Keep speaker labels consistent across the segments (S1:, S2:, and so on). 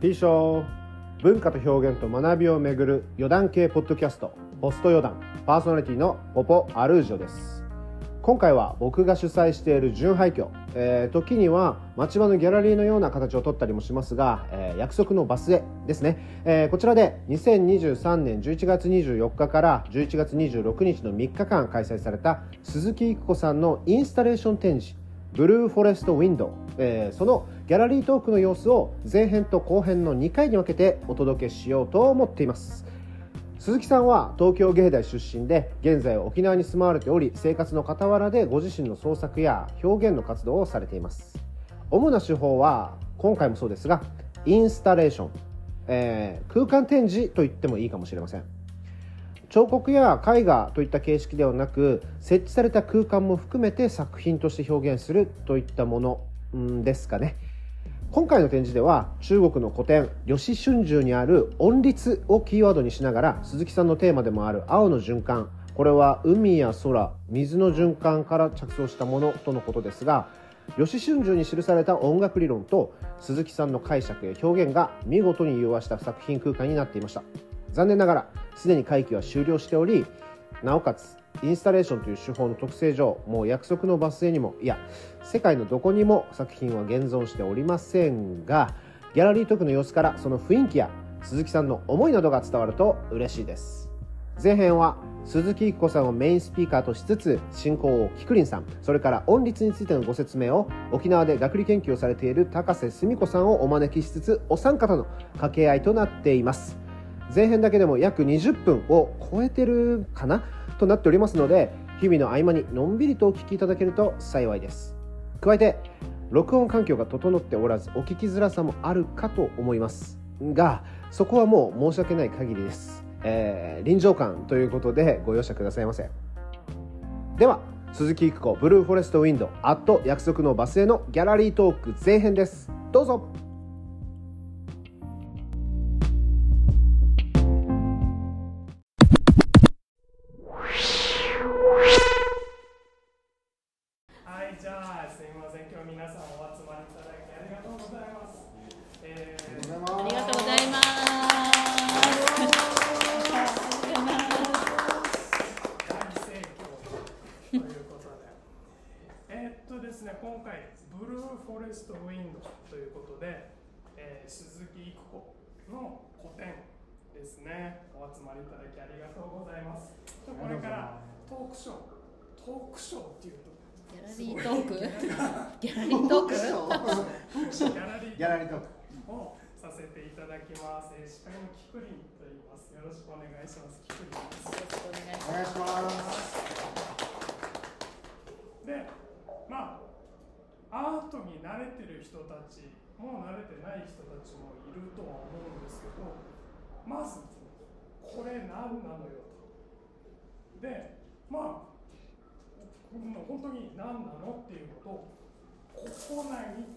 S1: P 賞文化と表現と学びをめぐる余談系ポッドキャスト。ポスト余談パーソナリティのポポアルージョです。今回は僕が主催している純廃墟、えー、時には町場のギャラリーのような形をとったりもしますが、えー、約束のバスへですね、えー、こちらで2023年11月24日から11月26日の3日間開催された鈴木育子さんのインスタレーション展示。ブルーフォレストウィンドウ、えー、そのギャラリートークの様子を前編と後編の2回に分けてお届けしようと思っています。鈴木さんは東京芸大出身で現在沖縄に住まわれており生活の傍らでご自身の創作や表現の活動をされています。主な手法は今回もそうですがインスタレーション、えー、空間展示と言ってもいいかもしれません。彫刻や絵画といった形式ではなく設置された空間も含めて作品として表現するといったものですかね。今回の展示では中国の古典吉春秋にある音律をキーワードにしながら鈴木さんのテーマでもある青の循環これは海や空水の循環から着想したものとのことですが吉春秋に記された音楽理論と鈴木さんの解釈や表現が見事に融和した作品空間になっていました。残念ながらすでに会期は終了しておりなおかつインスタレーションという手法の特性上もう約束のバス停にもいや世界のどこにも作品は現存しておりませんがギャラリートークの様子からその雰囲気や鈴木さんの思いなどが伝わると嬉しいです。前編は鈴木育子さんをメインスピーカーとしつつ進行をキクリンさんそれから音律についてのご説明を沖縄で学理研究をされている高瀬澄子さんをお招きしつつお三方の掛け合いとなっています。前編だけでも約20分を超えてるかな？となっておりますので日々の合間にのんびりとお聞きいただけると幸いです。加えて録音環境が整っておらずお聞きづらさもあるかと思います。がそこはもう申し訳ない限りです、えー、臨場感ということでご容赦くださいませ。では鈴木育子ブルーフォレストウィンドアット約束のバスへのギャラリートーク前編です。どうぞ。
S2: トークショーっていうと
S3: ギャラリートーク？ギャラリートーク？ギ
S2: ャラリートークをさせていただきます。えー、司会のキクリンと言います。よろしくお願いします。キクリンです。よろしくお願いします。で、まあアートに慣れてる人たちもう慣れてない人たちもいるとは思うんですけど、まずこれ何なのよと。で、まあ本当に何なのっていうことをここ内に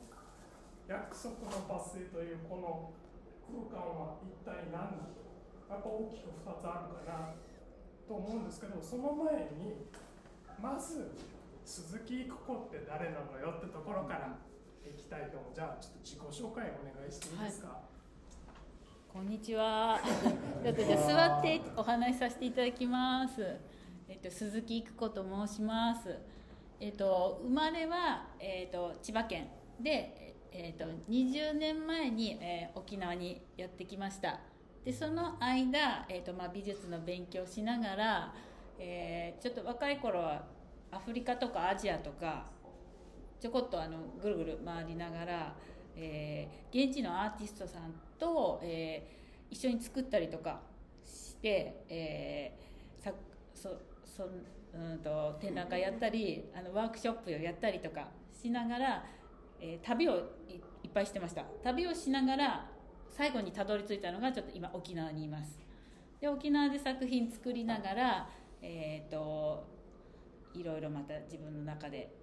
S2: 約束のバス停というこの空間は一体何なのやっぱ大きく2つあるかなと思うんですけどその前にまず鈴木育子って誰なのよってところからいきたいと思うじゃあちょっと自己紹介お願いしていいですか、はい
S3: こんにちは。ちょっとじゃ座ってお話しさせていただきます。えっと、鈴木育子と申します。えっと、生まれは、えっと、千葉県で、えっと、20年前に、えー、沖縄にやってきましたでその間、えっとまあ、美術の勉強しながら、えー、ちょっと若い頃はアフリカとかアジアとかちょこっとあのぐるぐる回りながら、えー、現地のアーティストさんと、えー、一緒に作ったりとかして、えー、さそそうんと展覧会やったりあのワークショップをやったりとかしながら、えー、旅をいっぱいしてました。旅をしながら最後にたどり着いたのがちょっと今沖縄にいます。で沖縄で作品作りながらえっ、ー、といろいろまた自分の中で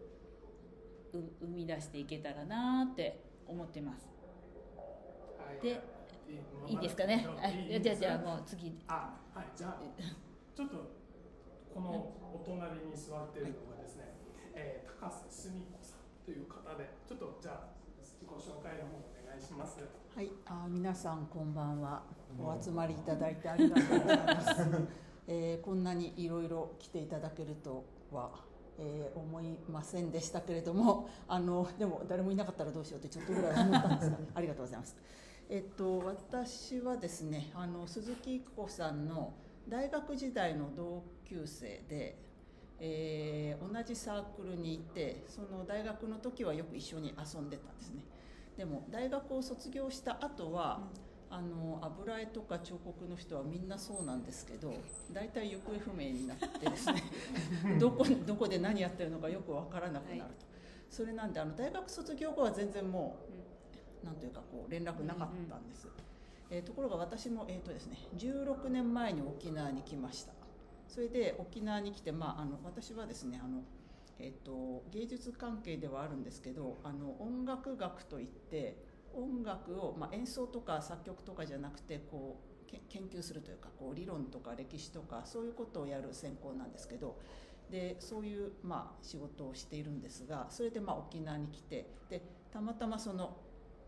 S3: 生み出していけたらなって思ってます、はい、でい。いですかね、はい、じゃあじゃあもう次。
S2: あはい。じゃあちょっとこのお隣に座っているのがですね、はい、えー、高瀬澄子さんという方でちょっとじゃあ自己ご紹介の方お願いします。
S4: はい、あ皆さんこんばんは。お集まりいただいてありがとうございます。えーこんなにいろいろ来ていただけるとは、えー思いませんでしたけれども、あのでも誰もいなかったらどうしようってちょっとぐらい思ったんですが、ありがとうございます。えっと私はですね、あの鈴木育子さんの大学時代の同級生で。えー同じサークルにいてその大学の時はよく一緒に遊んでたんですねでも大学を卒業した後は、あの油絵とか彫刻の人はみんなそうなんですけど大体行方不明になってですね どこどこで何やってるのかよく分からなくなると、
S3: はい
S4: それなんであの大学卒業後は全然もう、なんというかこう連絡なかったんです、えーところが私も、えーとですね、16年前に沖縄に来ました。それで沖縄に来て、まあ、あの私はですねあの、えー、と芸術関係ではあるんですけどあの音楽学といって音楽を、まあ、演奏とか作曲とかじゃなくてこう研究するというかこう理論とか歴史とかそういうことをやる専攻なんですけどでそういう、まあ、仕事をしているんですがそれで、まあ、沖縄に来てでたまたまその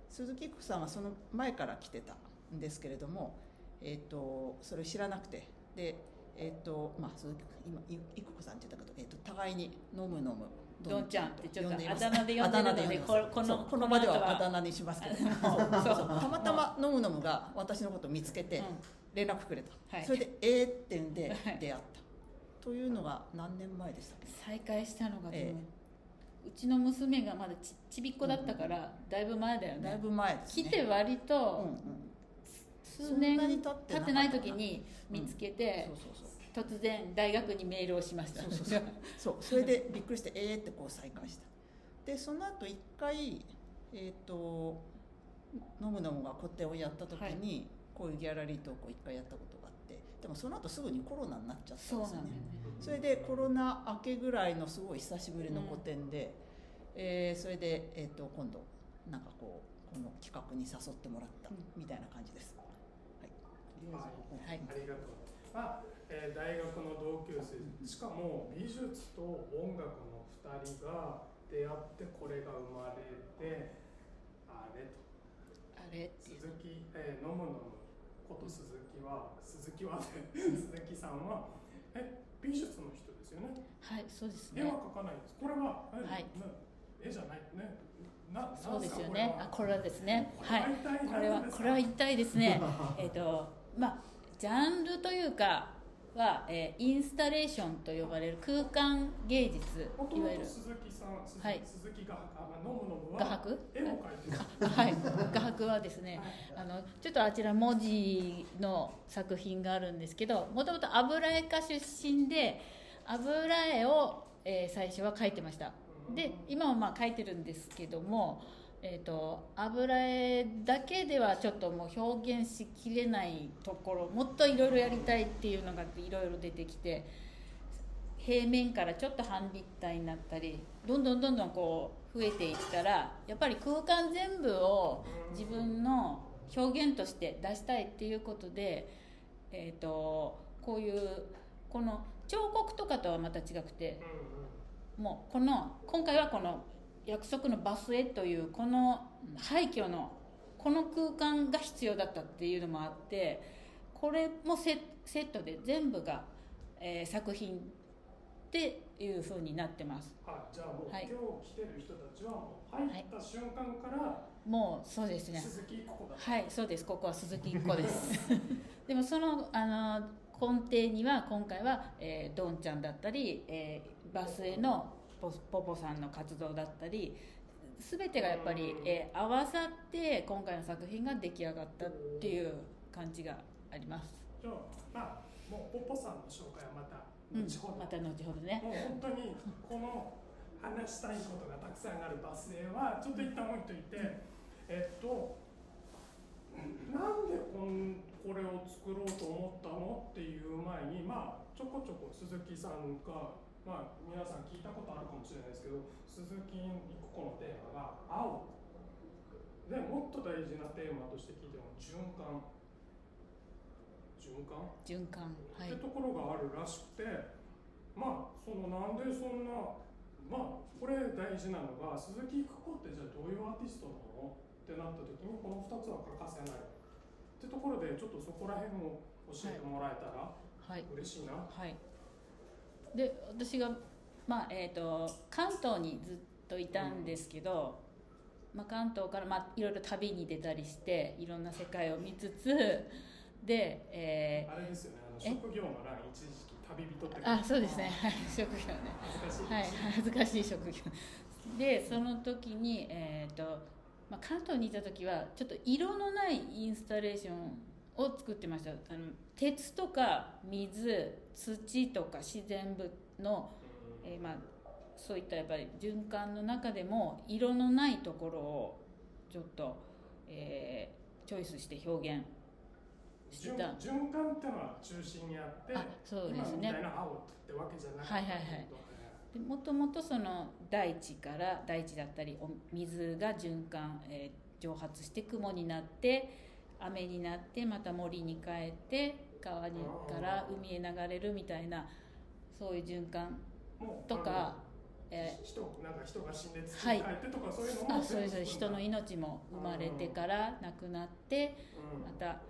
S4: 鈴木育さんはその前から来てたんですけれども、えー、とそれを知らなくてで、えーとまあ、鈴木今い育子さんって言ったけど、えー、と互いに飲む飲む
S3: どんちゃんってちょっとあだ名で呼んでるので
S4: あだ名で
S3: ここの
S4: この場で
S3: は
S4: はあだ名にしますけど。たまたま飲む飲むが私のことを見つけて
S3: うん。
S4: 連絡くれた、
S3: はい。
S4: それで「えー」って言うんで
S3: はい。
S4: 出会った、というのが何年前でしたっけ
S3: 再会したのが
S4: え
S3: うちの娘がまだちちびっこだったから、だいぶ前だよね。
S4: だいぶ前ですね。
S3: 来て割
S4: うん
S3: と
S4: うん。
S3: 数年
S4: 経ってな
S3: い時に見つけて
S4: そう、そうそう
S3: 突然大学にメールをしました。
S4: そうそうそう。そう。それでびっくりしてえーってこう再開した。でその後一回えっ、とノムノムが個展をやった時に、こういうギャラリートークを一回やったことがあって。でもその後すぐにコロナになっちゃった
S3: ん
S4: ですよね。
S3: ね。
S4: それでコロナ明けぐらいのすごい久しぶりの個展で、えーそれで、えー、と今度なんかこうこの企画に誘ってもらった
S3: うん
S4: みたいな感じです。はい、とりあえず
S3: はい。
S2: ありがとう。まあ、えー大学の同級生、しかも美術と音楽の二人が出会ってこれが生まれて、あれと。
S3: あれ
S2: 鈴木、えー、飲む飲むこと鈴木は、鈴木はね、鈴木さんは、え、美術の人ですよね？
S3: はいそうです
S2: 絵
S3: ね
S2: は描かないんです。これは、え
S3: はい。
S2: な絵じゃない？ね。な、
S3: そうですよね。あ
S2: かこれは
S3: ですね。
S2: こ
S3: はい。これはこれは一体ですね。えっとまあジャンルというかは、えーインスタレーションと呼ばれる空間芸術いわゆる。
S2: 鈴木さん、鈴
S3: はい。
S2: 鈴木が、あ、飲む飲むは。
S3: 画伯？
S2: 絵を描いてる。
S3: あ はい。画伯はですねあのちょっとあちら文字の作品があるんですけどもともと油絵家出身で油絵を、えー最初は描いてました。で今はまあ描いてるんですけども、えー、と油絵だけではちょっともう表現しきれないところもっといろいろやりたいっていうのがいろいろ出てきて平面からちょっと半立体になったりどんどんどんどんこう増えていったらやっぱり空間全部を自分の表現として出したいっていうことで、えー、とこういうこの彫刻とかとはまた違くて
S2: うん
S3: もうこの今回はこの約束のバスへというこの廃墟のこの空間が必要だったっていうのもあってこれもセセットで全部が、えー作品っていう風になってます。
S2: はい、じゃあもう、
S3: はい。
S2: 今日来てる人たちはもう入った瞬間から
S3: もうそうですね。
S2: 鈴木ここだ。
S3: はいそうです。ここは鈴木一子です。でもそのあの根底には今回は、えー、ドンちゃんだったり、えーバスへのポポポさんの活動だったり全てがやっぱり、えー合わさって今回の作品が出来上がったっていう感じがあります、
S2: じゃあ、まあ、もうポポさんの紹介はまた
S3: うん。
S2: 後ほど。
S3: また後ほどね。
S2: もう本当にこの話したいことがたくさんあるバスへはちょっと一旦置いといて、えっとなんでこんこれを作ろうと思ったのっていう前にまあちょこちょこ鈴木さんがまあ皆さん聞いたことあるかもしれないですけど鈴木一個のテーマが青。でもっと大事なテーマとして聞いても循環。循環？
S3: 循環はい。
S2: ってところがあるらしくてまあそのなんでそんなまあこれ大事なのが鈴木育子ってじゃあどういうアーティストなの？ってなった時にこの2つは欠かせない。ってところでちょっとそこら辺を教えてもらえたら
S3: はい。
S2: 嬉しいな、
S3: はいで私がまあえー、と関東にずっといたんですけど、まあ、関東から、まあ、いろいろ旅に出たりしていろんな世界を見つつで、え
S2: あれですよねあの
S3: え？
S2: 職業の欄一時期旅人って
S3: ーあそうですね。はい職業ね。
S2: 恥ずかしい、
S3: はい恥ずかしい職業。でその時に、えーとまあ、関東にいた時はちょっと色のないインスタレーションを作ってました。あの鉄とか水土とか自然物の、えーまあ、そういったやっぱり循環の中でも色のないところをちょっと、えーチョイスして表現して
S2: 循
S3: た。
S2: 循環ってのは中心にあって
S3: あそうです
S2: 今み
S3: ね
S2: たいな青ってわけじゃなくて、
S3: はいはいはい。でもともとその大地から大地だったりお水が循環、えー蒸発して雲になって雨になってまた森に帰って川にから海へ流れるみたいなそういう循環とか、え
S2: 人なんか人が死んで土
S3: はい。
S2: に帰ってとかそういうの
S3: ー、
S2: も
S3: あそうです人の命も生まれてから亡くなって
S2: うん。
S3: また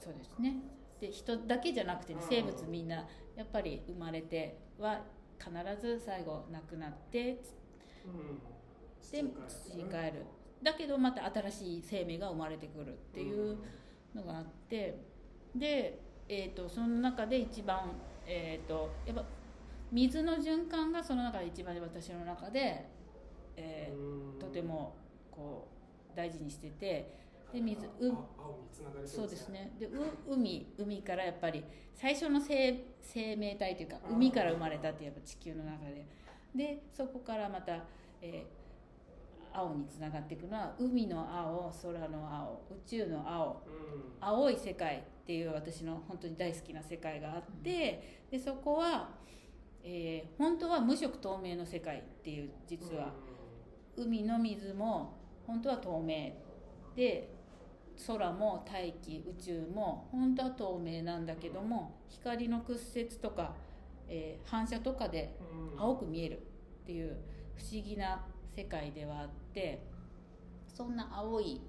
S3: そうですね。で人だけじゃなくてね
S2: うん。
S3: 生物みんなやっぱり生まれては必ず最後亡くなって
S2: うん。
S3: で土に帰るだけどまた新しい生命が生まれてくるっていうのがあってで、えー、とその中で一番、えー、とやっぱ水の循環がその中で一番私の中で、えーとてもこう大事にしててで水うそうですね。でう海海からやっぱり最初の生生命体というか海から生まれたってやっぱ地球の中で。でそこからまた、えー青につながっていくのは海の青空の青宇宙の青。
S2: うん。
S3: 青い世界っていう私の本当に大好きな世界があってでそこは、えー本当は無色透明の世界っていう実は。海の水も本当は透明。で空も大気宇宙も本当は透明なんだけども光の屈折とか、えー反射とかで
S2: うん。
S3: 青く見えるっていう不思議な世界ではあってそんな青い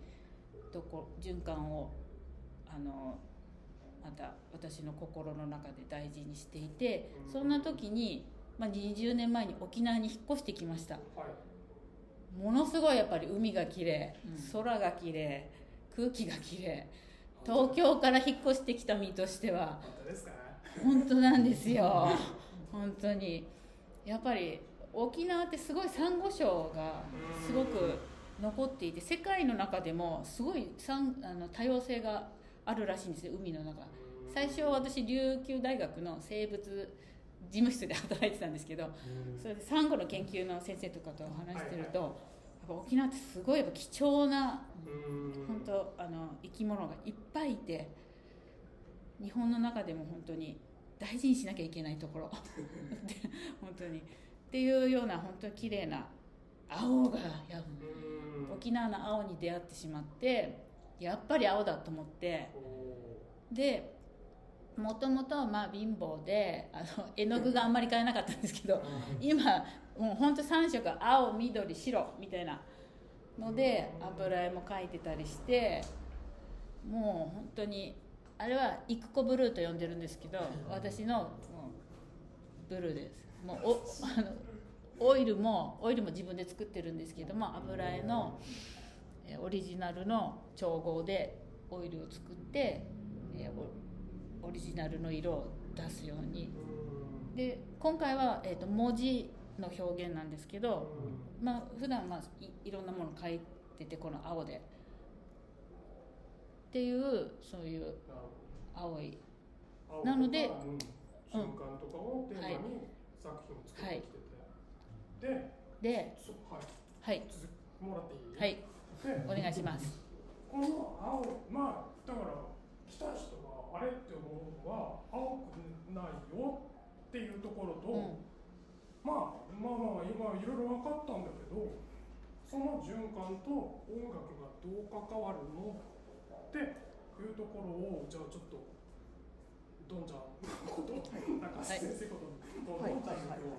S3: とこ循環をあのまた私の心の中で大事にしていてそんな時に、まあ、20年前に沖縄に引っ越してきました。
S2: はい。
S3: ものすごいやっぱり海が綺麗
S4: うん。
S3: 空が綺麗空気が綺麗。東京から引っ越してきた身としては
S2: 本当ですか
S3: 本当なんですよ。本当に。やっぱり沖縄ってすごいサンゴ礁がすごく残っていて世界の中でもすごいサンあの多様性があるらしいんですよ海の中。最初私琉球大学の生物事務室で働いてたんですけどそれでサンゴの研究の先生とかと話してると、やっぱ沖縄ってすごいやっぱ貴重な
S2: うん。
S3: 本当あの生き物がいっぱいいて日本の中でも本当に大事にしなきゃいけないところ。で 本当にっていうような本当に綺麗な青がや
S2: うん。
S3: 沖縄の青に出会ってしまってやっぱり青だと思って
S2: お
S3: でもともとまあ貧乏であの絵の具があんまり買えなかったんですけど
S2: ー
S3: 今もう本当3色青緑白みたいなので油絵も描いてたりしてもう本当にあれはイクコブルーと呼んでるんですけど私のブルーですもうおあのオイルもオイルも自分で作ってるんですけども油絵のえーオリジナルの調合でオイルを作って、オリジナルの色を出すように。で今回は、えー、と文字の表現なんですけど、まあ普段まあいいろんなもの書いててこの青で。っていうそういう青い。
S2: 青
S3: なので
S2: 瞬間とかをテーマに作品を作ってきてて、で
S3: で
S2: そはい。
S3: はい。
S2: 続きもらっていい？
S3: はい。
S2: で
S3: お願いします。
S2: この青まあだから来た人があれって思うのは青くないよっていうところと、
S3: うん。
S2: まあまあまあ今いろいろ分かったんだけどその循環と音楽がどう関わるのっていうところをじゃあちょっとどんちゃん。こと中瀬先生ことどんちゃん。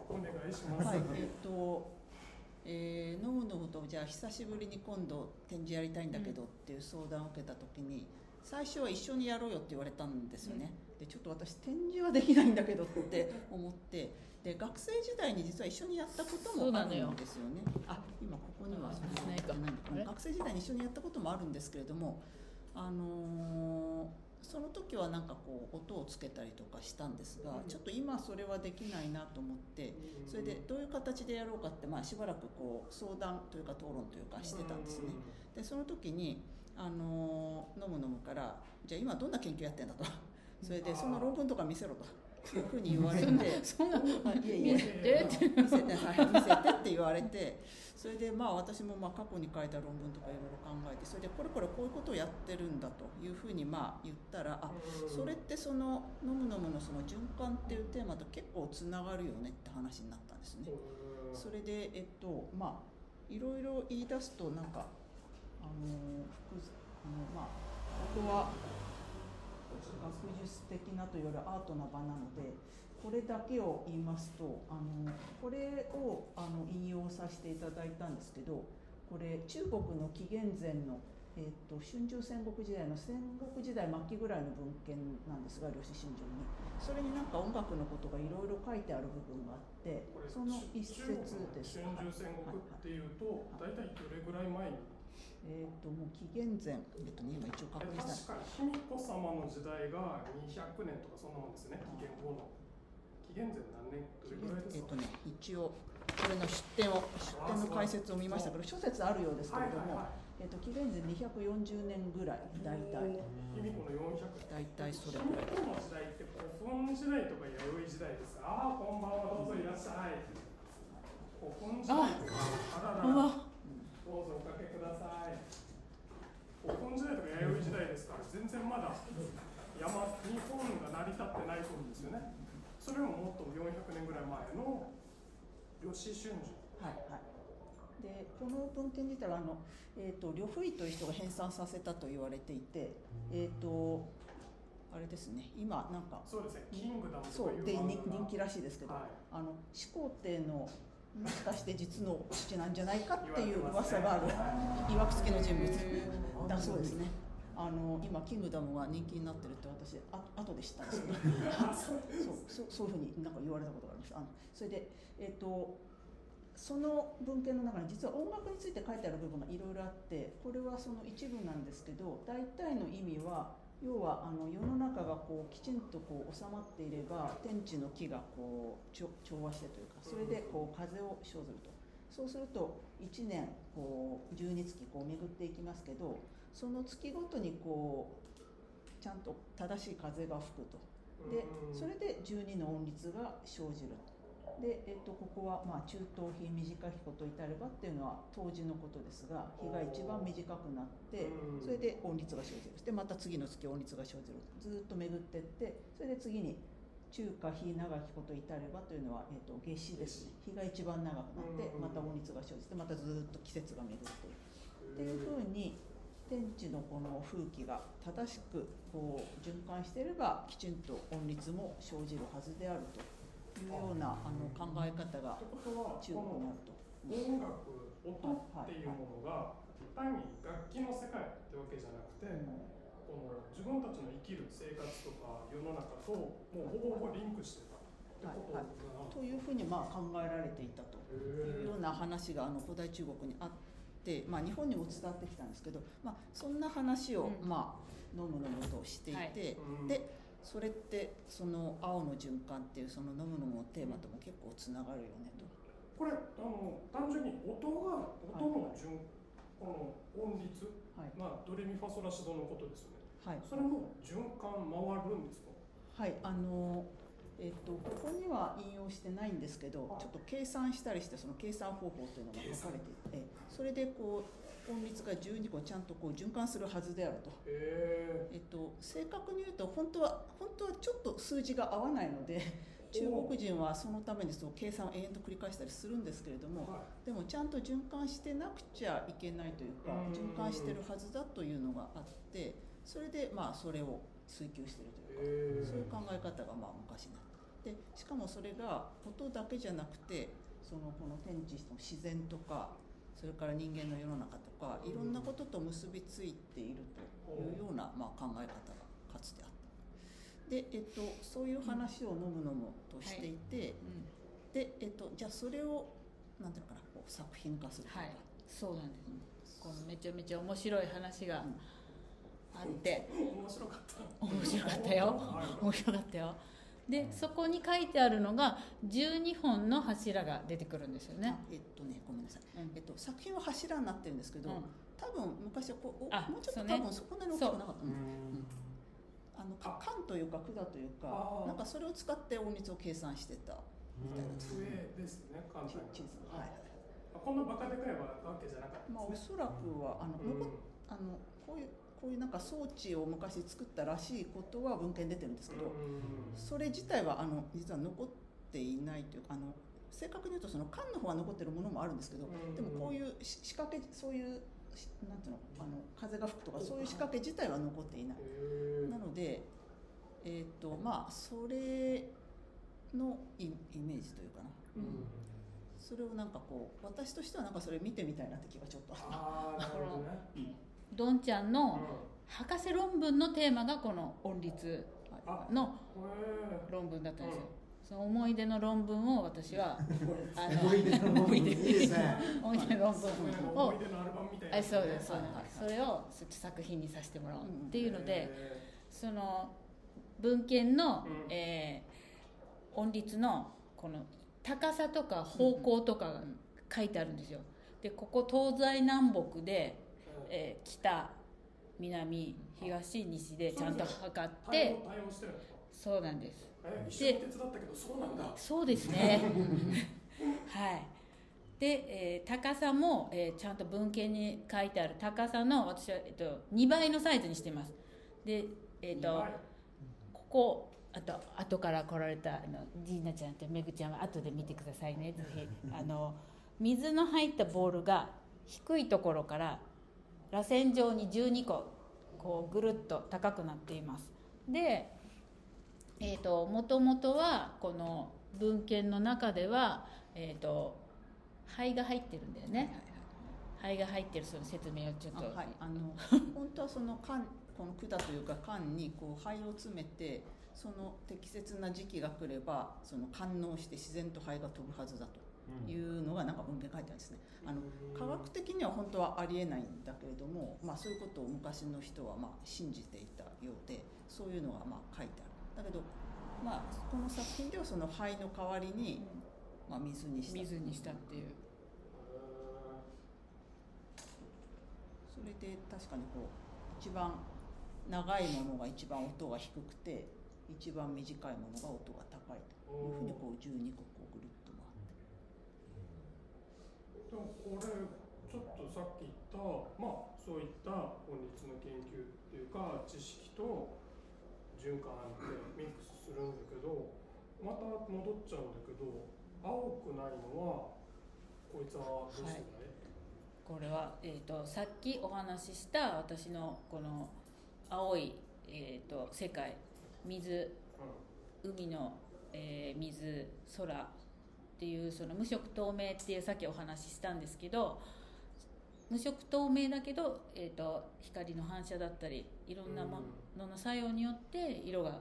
S2: お願い。します。
S4: はい、えっ、と、えー、ノムノムとじゃあ久しぶりに今度展示やりたいんだけどっていう相談を受けた時に、最初は一緒にやろうよって言われたんですよね。でちょっと私展示はできないんだけどって思ってで学生時代に実は一緒にやったこともあるんですよね。あ今ここには
S3: ないか
S4: 学生時代に一緒にやったこともあるんですけれども、あのーその時はなんかこう音をつけたりとかしたんですが、ちょっと今それはできないなと思ってそれでどういう形でやろうかって、まあ、しばらくこう相談というか討論というかしてたんですね。でその時にあのー飲む飲むからじゃあ今どんな研究やってんだと。それでその論文とか見せろというふうに言われて。
S3: そんな見せて。って
S4: 見せて、はい、見せてって言われて。それでまあ私もまあ過去に書いた論文とかいろいろ考えてそれでこれこれこういうことをやってるんだというふうにまあ言ったらあそれってその「飲む飲む」のその循環っていうテーマと結構つながるよねって話になったんですね。それでえっとまあいろいろ言い出すとなんかあのあのまあここは学術的なというよりアートな場なのでこれだけを言いますとあのこれをあの引用させていただいたんですけどこれ中国の紀元前の、えっと春秋戦国時代の戦国時代末期ぐらいの文献なんですが呂氏春秋にそれになんか音楽のことがいろいろ書いてある部分があってその一節です。
S2: 春秋戦国っていうと、大体どれぐらい前に、
S4: えっ、ともう紀元前えっ、とね今一応確認した。
S2: 確か卑弥呼様の時代が200年とかそんなもんですね、紀元後の。紀元前何年どれぐらいですか、
S4: えっとね、一応これの出典を出典の解説を見ましたけど諸説あるようですけれども、
S2: はいはいはい。
S4: えっと紀元前240年ぐらい大体。
S2: 卑弥呼の400
S4: 大体それ
S2: 卑弥
S4: ぐらい。
S2: 呼の時代って古墳時代とか弥生時代です。ああこんばんは。どうぞいらっしゃい。古墳時代。とかあらら
S3: うわ
S2: どうぞおかけください。古墳時代とか弥生時代ですか。ら全然まだ山日本が成り立ってない頃ですよね。それももっと400年ぐらい前の吉春樹
S4: はいはい。でこの文献自体はあの、えー、と呂不韋という人が編纂させたと言われていてえっ、とあれですね。今なんか
S2: そうですね。キングダムと
S4: そう
S2: かいう
S4: で人気らしいですけど、
S2: はい。
S4: あの始皇帝のもしかして実の父なんじゃないかっていう噂がある。いわくつきの人物。だそうですね。あの今キングダムが人気になってるって私あ後で知ったんですけど。そうそうそういうふうになんか言われたことがあります。あのそれでえっ、とその文献の中に実は音楽について書いてある部分がいろいろあってこれはその一部なんですけど大体の意味は要はあの世の中がこうきちんとこう収まっていれば天地の木がこう調和してというかそれでこう風を生ずると。そうすると1年こう12月こう巡っていきますけどその月ごとにこうちゃんと正しい風が吹くと。で
S2: うん。
S4: それで12の音律が生じるで、えっとここはまあ中等比短きこと至ればっていうのは当時のことですが日が一番短くなって
S2: うん。
S4: それで音律が生じる。でまた次の月音律が生じる。ずっと巡ってってそれで次に中華日長きこと至ればというのは、えっと夏至ですね。日が一番長くなって
S2: うん。
S4: また音律が生じてまたずっと季節が巡っているっていうふうに天地のこの風紀が正しくこう循環していればきちんと音律も生じるはずであるというようなあの考え方が中国にあると。
S2: 音楽音っていうものが単に楽器の世界ってわけじゃなくて、この自分たちの生きる生活とか世の中ともうほぼほぼリンクしてたってことだな、
S4: というふうにまあ考えられていたと。いうような話があの古代中国にあって、まあ、日本にも伝わってきたんですけど、まあ、そんな話を、
S3: うん。
S4: まあ、飲む飲むとしていて、
S3: はい。
S2: うん。
S4: でそれってその「青の循環」っていうその飲むのテーマとも結構つながるよねと。
S2: これあの単純に音が音の順、この音律
S4: はい。
S2: まあドレミファソラシドのことですよね。
S4: はい。
S2: それも循環回るんですか？
S4: はい、あのえっとここには引用してないんですけど、ちょっと計算したりしてその計算方法というのが書かれていて、それでこう音律が12個ちゃんとこう循環するはずであると。
S2: へ
S4: えっと正確に言うと本当は本当はちょっと数字が合わないので。中国人はそのためにそう計算を延々と繰り返したりするんですけれども、
S2: は
S4: でもちゃんと循環してなくちゃいけないというか
S2: うん
S4: 循環してるはずだというのがあってそれでまあそれを追求してるというか、
S2: へー
S4: そういう考え方がまあ昔にあってでしかもそれが音だけじゃなくてそのこの天地の自然とかそれから人間の世の中とかいろんなことと結びついているというようなまあ考え方がかつてあった。で、えっと、そういう話をのむのむとしていて、
S3: うん。
S4: で、えっと、じゃあそれをなんていうのかなこう作品化するというか、
S3: はい。そうなんです。このめちゃめちゃ面白い話があって。
S2: 面白かった。
S3: 面白かったよ。面白かったよでそこに書いてあるのが12本の柱が出てくるんですよね。
S4: あえっとねごめんなさい、
S3: うん。
S4: えっと、作品は柱になってるんですけど、
S3: うん。
S4: 多分昔はこうお
S3: あ
S4: もうちょっと多分そこんなに大きくなかったの、あのか
S2: あ。
S4: 管というか管というかなんかそれを使って音率を計算してた。みたいな。
S2: 上ですね簡単
S4: はい。はい。
S2: あこんなバカでかいわけじゃなかった
S4: まあおそらくはあの、あのこういうこういうなんか装置を昔作ったらしいことは文献出てるんですけど、それ自体はあの実は残っていないというかあの正確に言うとその缶の方は残ってるものもあるんですけど、
S2: うん
S4: でもこういうし仕掛けそういうしなんていうのあの風が吹くとかそういう仕掛け自体は残っていない。なのでえっ、とまあそれのイイメージというかな、
S2: うん。
S4: それをなんかこう私としてはなんかそれ見てみたいなって気がちょっとあった。
S2: ああなるほどね
S3: どんちゃん
S2: うん。
S3: の博士論文のテーマがこの音律
S2: あ。
S3: の
S2: へ
S3: 論文だったんですよ、その思い出の論文を私はあの
S1: 思い出の論文。いいですね
S3: 思い出の論文を
S2: 思い出のアルバムみたいな。
S3: あそうですそうです。それを作品にさせてもらおうっていうので、
S2: へ
S3: その文献の、
S2: うん。
S3: えー音律のこの高さとか方向とかが書いてあるんですよ。でここ東西南北で、
S2: ー
S3: えー北南東西でちゃんと測っ
S2: 対
S3: てそうなんです。
S2: え一緒に手伝ったけどそうなんだ。
S3: そうですね。はい。で、えー高さも、えーちゃんと文献に書いてある。高さの私は、えっと、2倍のサイズにしてます。でえっ、と
S2: はい
S3: ここあと後から来られたあのジーナちゃんとめぐちゃんは後で見てくださいね。ぜひあの水の入ったボールが低いところから螺旋状に12個こうぐるっと高くなっています。でえー、ともともとはこの文献の中では、えー、と灰が入ってるんだよね。灰が入ってるその説明をちょっと、
S4: あはい、あの 本当はその缶この管というか缶にこう灰を詰めてその適切な時期が来ればその感応して自然と灰が飛ぶはずだというのがなんか文献書いてあるんですね。あの科学的には本当はありえないんだけれども、まあ、そういうことを昔の人はまあ信じていたようでそういうのがまあ書いてある。だけど、まあ、この作品ではその灰の代わりに、まあ、水にした。
S3: 水にしたっていう。
S4: それで確かにこう一番長いものが一番音が低くて一番短いものが音が高いというふうにこう12個こうぐるっと回って。
S2: でもこれちょっとさっき言ったまあそういった音律の研究っていうか知識と循環ってミックスするんだけどまた戻っちゃうんだけど青くないのはこいつはどうしてない、
S3: これは、えー、とさっきお話しした私のこの青い、えー、と世界水海の、えー水空っていうその無色透明っていうさっきお話ししたんですけど無色透明だけど、えー、と光の反射だったりいろんなものの作用によって色が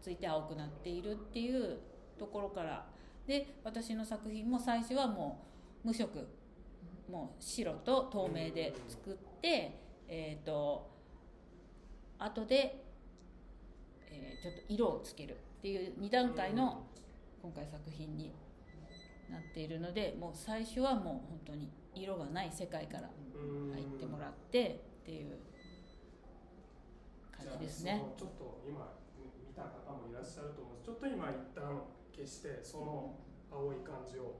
S3: ついて青くなっているっていうところから。で私の作品も最初はもう無色。もう白と透明で作って、えっ、と後で、えーちょっと色をつけるっていう2段階の今回作品になっているのでもう最初はもう本当に色がない世界から
S2: うん。
S3: 入ってもらってっていう感じですね。
S2: ちょっと今見た方もいらっしゃると思うちょっと今一旦消してその青い感じを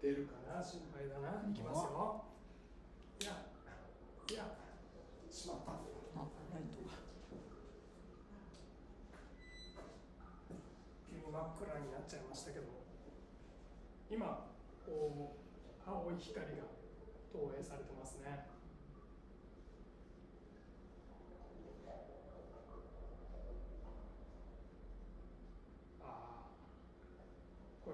S2: 出るかな心配だな。いきますよ。いやいやしまった。
S4: あライトが。
S2: 急に真っ暗になっちゃいましたけど今こう青い光が投影されてますね。こ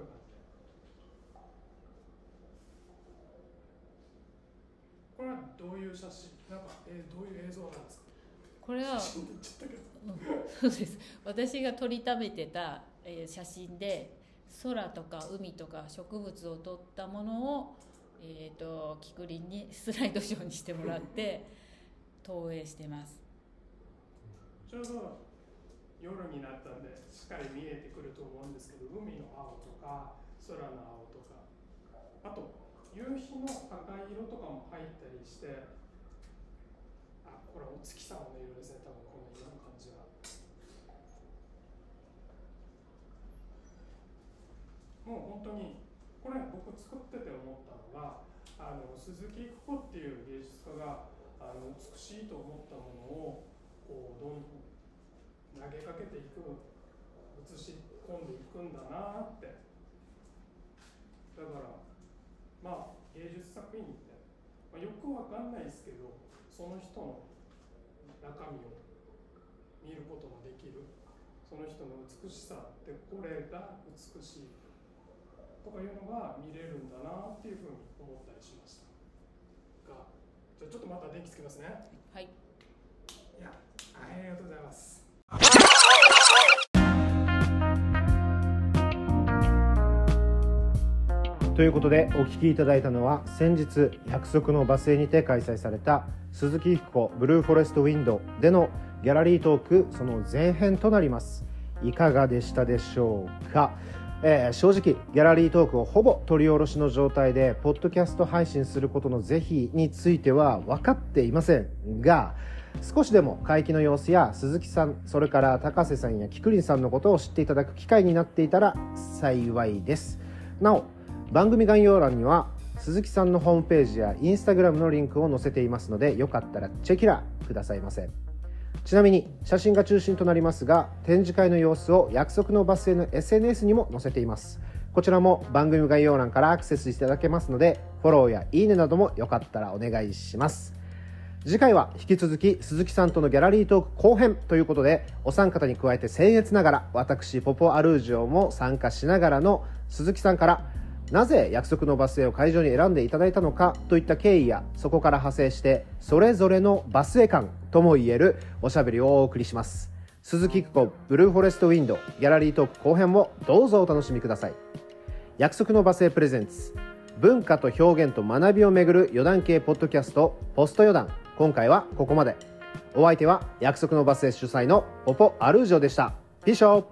S2: これはどういう写真？なんか、えー、どういう映像なんですか？
S3: これは、うん、そうです。私が撮りためてた、えー、写真で空とか海とか植物を撮ったものを、えー、とキクリンにスライドショーにしてもらって 投影してます。
S2: ちょうど夜になったんでしっかり見えてくると思うんですけど海の青とか空の青とか。あと夕日の赤い色とかも入ったりしてあこれお月様の色ですね多分この色の感じはもう本当にこれ僕作ってて思ったのがあの鈴木育子っていう芸術家があの美しいと思ったものをこうどん投げかけていく映し込んでいくんだなって。だからまあ芸術作品って、まあ、よくわかんないですけどその人の中身を見ることができる。その人の美しさってこれが美しい。とかいうのが見れるんだなっていうふうに思ったりしました。がじゃあちょっとまた電気つけますね。
S3: はい。
S2: いやありがとうございます。
S1: ということでお聞きいただいたのは先日約束のバス停にて開催された鈴木福子ブルーフォレストウィンドでのギャラリートークその前編となります。いかがでしたでしょうか、えー正直ギャラリートークをほぼ取り下ろしの状態でポッドキャスト配信することの是非については分かっていませんが少しでも会期の様子や鈴木さんそれから高瀬さんやキクリンさんのことを知っていただく機会になっていたら幸いです。なお番組概要欄には鈴木さんのホームページやインスタグラムのリンクを載せていますのでよかったらチェキラーくださいませ。ちなみに写真が中心となりますが展示会の様子を約束のバスへの SNS にも載せています。こちらも番組概要欄からアクセスいただけますのでフォローやいいねなどもよかったらお願いします。次回は引き続き鈴木さんとのギャラリートーク後編ということでお三方に加えて僭越ながら私ポポアルージョも参加しながらの鈴木さんからなぜ約束のバス停を会場に選んでいただいたのかといった経緯やそこから派生してそれぞれのバス停感ともいえるおしゃべりをお送りします。鈴木久子ブルーフォレストウィンドギャラリートーク後編もどうぞお楽しみください。約束のバス停プレゼンツ文化と表現と学びをめぐる余談系ポッドキャストポスト余談今回はここまで。お相手は約束のバス停主催のポポアルージョでした。ピショー